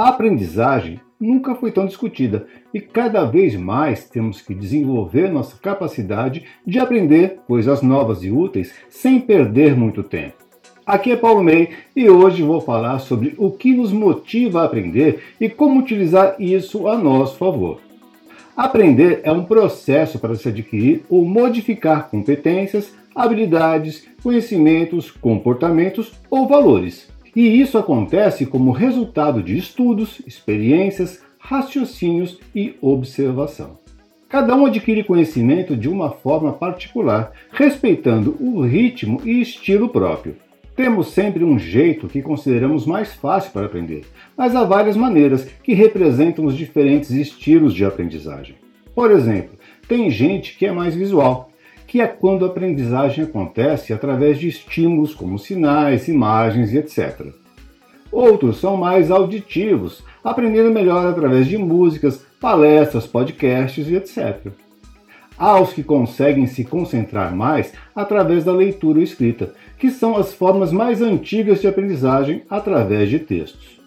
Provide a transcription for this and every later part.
A aprendizagem nunca foi tão discutida e cada vez mais temos que desenvolver nossa capacidade de aprender coisas novas e úteis sem perder muito tempo. Aqui é Paulo May e hoje vou falar sobre o que nos motiva a aprender e como utilizar isso a nosso favor. Aprender é um processo para se adquirir ou modificar competências, habilidades, conhecimentos, comportamentos ou valores. E isso acontece como resultado de estudos, experiências, raciocínios e observação. Cada um adquire conhecimento de uma forma particular, respeitando o ritmo e estilo próprio. Temos sempre um jeito que consideramos mais fácil para aprender, mas há várias maneiras que representam os diferentes estilos de aprendizagem. Por exemplo, tem gente que é mais visual, que é quando a aprendizagem acontece através de estímulos como sinais, imagens e etc. Outros são mais auditivos, aprendendo melhor através de músicas, palestras, podcasts e etc. Há os que conseguem se concentrar mais através da leitura ou escrita, que são as formas mais antigas de aprendizagem através de textos.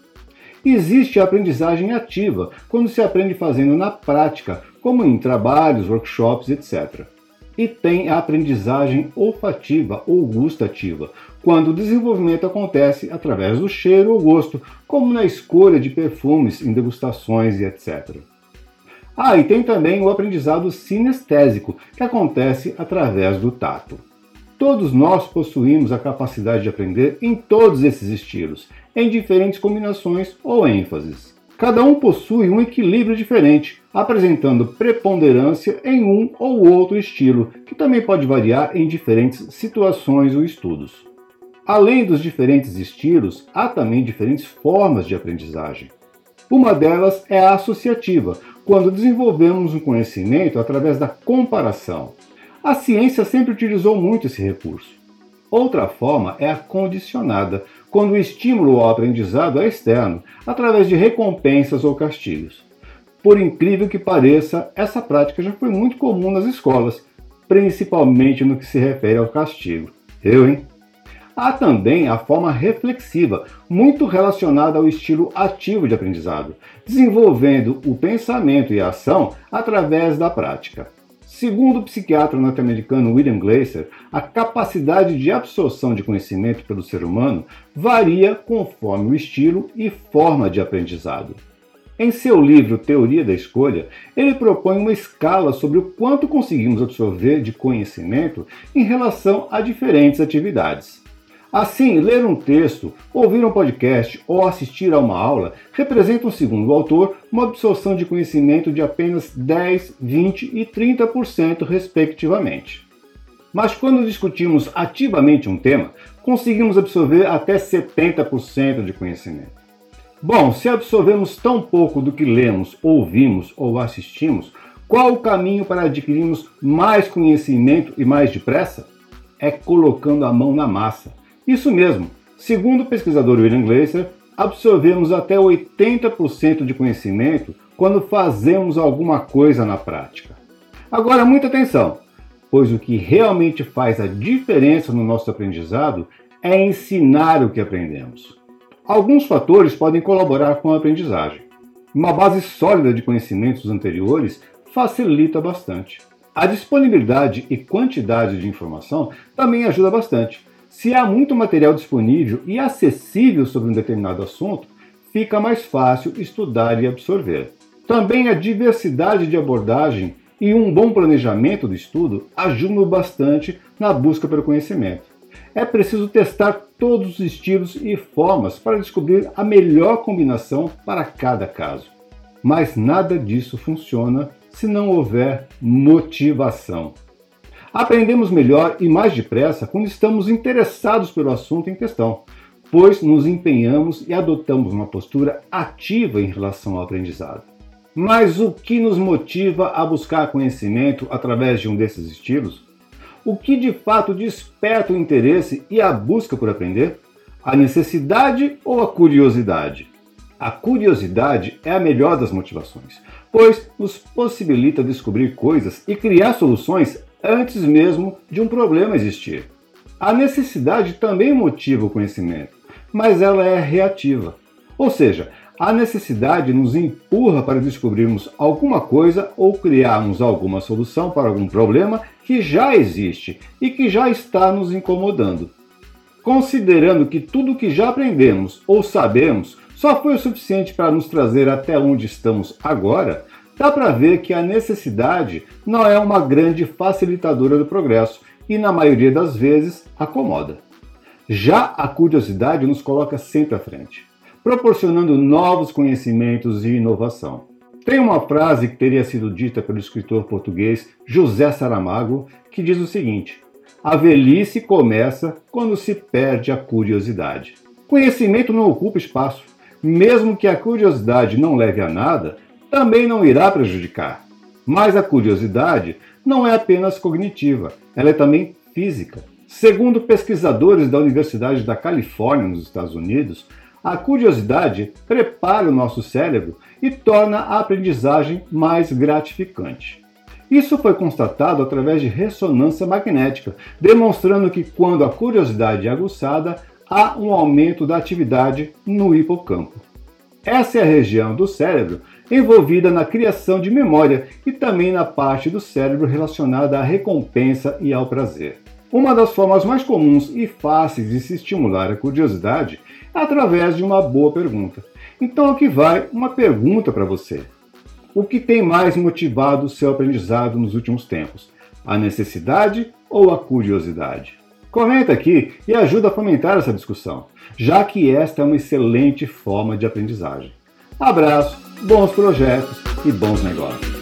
Existe a aprendizagem ativa, quando se aprende fazendo na prática, como em trabalhos, workshops, etc e tem a aprendizagem olfativa ou gustativa, quando o desenvolvimento acontece através do cheiro ou gosto, como na escolha de perfumes em degustações e etc. Ah, e tem também o aprendizado sinestésico, que acontece através do tato. Todos nós possuímos a capacidade de aprender em todos esses estilos, em diferentes combinações ou ênfases. Cada um possui um equilíbrio diferente, apresentando preponderância em um ou outro estilo, que também pode variar em diferentes situações ou estudos. Além dos diferentes estilos, há também diferentes formas de aprendizagem. Uma delas é a associativa, quando desenvolvemos um conhecimento através da comparação. A ciência sempre utilizou muito esse recurso. Outra forma é a condicionada, quando o estímulo ao aprendizado é externo, através de recompensas ou castigos. Por incrível que pareça, essa prática já foi muito comum nas escolas, principalmente no que se refere ao castigo. Eu, hein? Há também a forma reflexiva, muito relacionada ao estilo ativo de aprendizado, desenvolvendo o pensamento e a ação através da prática. Segundo o psiquiatra norte-americano William Glasser, a capacidade de absorção de conhecimento pelo ser humano varia conforme o estilo e forma de aprendizado. Em seu livro Teoria da Escolha, ele propõe uma escala sobre o quanto conseguimos absorver de conhecimento em relação a diferentes atividades. Assim, ler um texto, ouvir um podcast ou assistir a uma aula representam, segundo o autor, uma absorção de conhecimento de apenas 10, 20 e 30%, respectivamente. Mas quando discutimos ativamente um tema, conseguimos absorver até 70% de conhecimento. Bom, se absorvemos tão pouco do que lemos, ouvimos ou assistimos, qual o caminho para adquirirmos mais conhecimento e mais depressa? É colocando a mão na massa isso mesmo, segundo o pesquisador William Glaser, absorvemos até 80% de conhecimento quando fazemos alguma coisa na prática. Agora, muita atenção, pois o que realmente faz a diferença no nosso aprendizado é ensinar o que aprendemos. Alguns fatores podem colaborar com a aprendizagem. Uma base sólida de conhecimentos anteriores facilita bastante. A disponibilidade e quantidade de informação também ajuda bastante se há muito material disponível e acessível sobre um determinado assunto, fica mais fácil estudar e absorver. Também a diversidade de abordagem e um bom planejamento do estudo ajudam bastante na busca pelo conhecimento. É preciso testar todos os estilos e formas para descobrir a melhor combinação para cada caso. Mas nada disso funciona se não houver motivação. Aprendemos melhor e mais depressa quando estamos interessados pelo assunto em questão, pois nos empenhamos e adotamos uma postura ativa em relação ao aprendizado. Mas o que nos motiva a buscar conhecimento através de um desses estilos? O que de fato desperta o interesse e a busca por aprender? A necessidade ou a curiosidade? A curiosidade é a melhor das motivações, pois nos possibilita descobrir coisas e criar soluções antes mesmo de um problema existir. A necessidade também motiva o conhecimento, mas ela é reativa. Ou seja, A necessidade nos empurra para descobrirmos alguma coisa ou criarmos alguma solução para algum problema que já existe e que já está nos incomodando. Considerando que tudo que já aprendemos ou sabemos só foi o suficiente para nos trazer até onde estamos agora, dá para ver que a necessidade não é uma grande facilitadora do progresso e, na maioria das vezes, acomoda. Já a curiosidade nos coloca sempre à frente proporcionando novos conhecimentos e inovação. Tem uma frase que teria sido dita pelo escritor português José Saramago que diz o seguinte: A velhice começa quando se perde a curiosidade. Conhecimento não ocupa espaço. Mesmo que a curiosidade não leve a nada, também não irá prejudicar. Mas a curiosidade não é apenas cognitiva, ela é também física. Segundo pesquisadores da Universidade da Califórnia, nos Estados Unidos, a curiosidade prepara o nosso cérebro e torna a aprendizagem mais gratificante. Isso foi constatado através de ressonância magnética, demonstrando que quando a curiosidade é aguçada, há um aumento da atividade no hipocampo. Essa é a região do cérebro envolvida na criação de memória e também na parte do cérebro relacionada à recompensa e ao prazer. Uma das formas mais comuns e fáceis de se estimular a curiosidade é através de uma boa pergunta. Então aqui vai uma pergunta para você. O que tem mais motivado o seu aprendizado nos últimos tempos? A necessidade ou a curiosidade? Comenta aqui e ajuda a fomentar essa discussão, já que esta é uma excelente forma de aprendizagem. Abraço, bons projetos e bons negócios.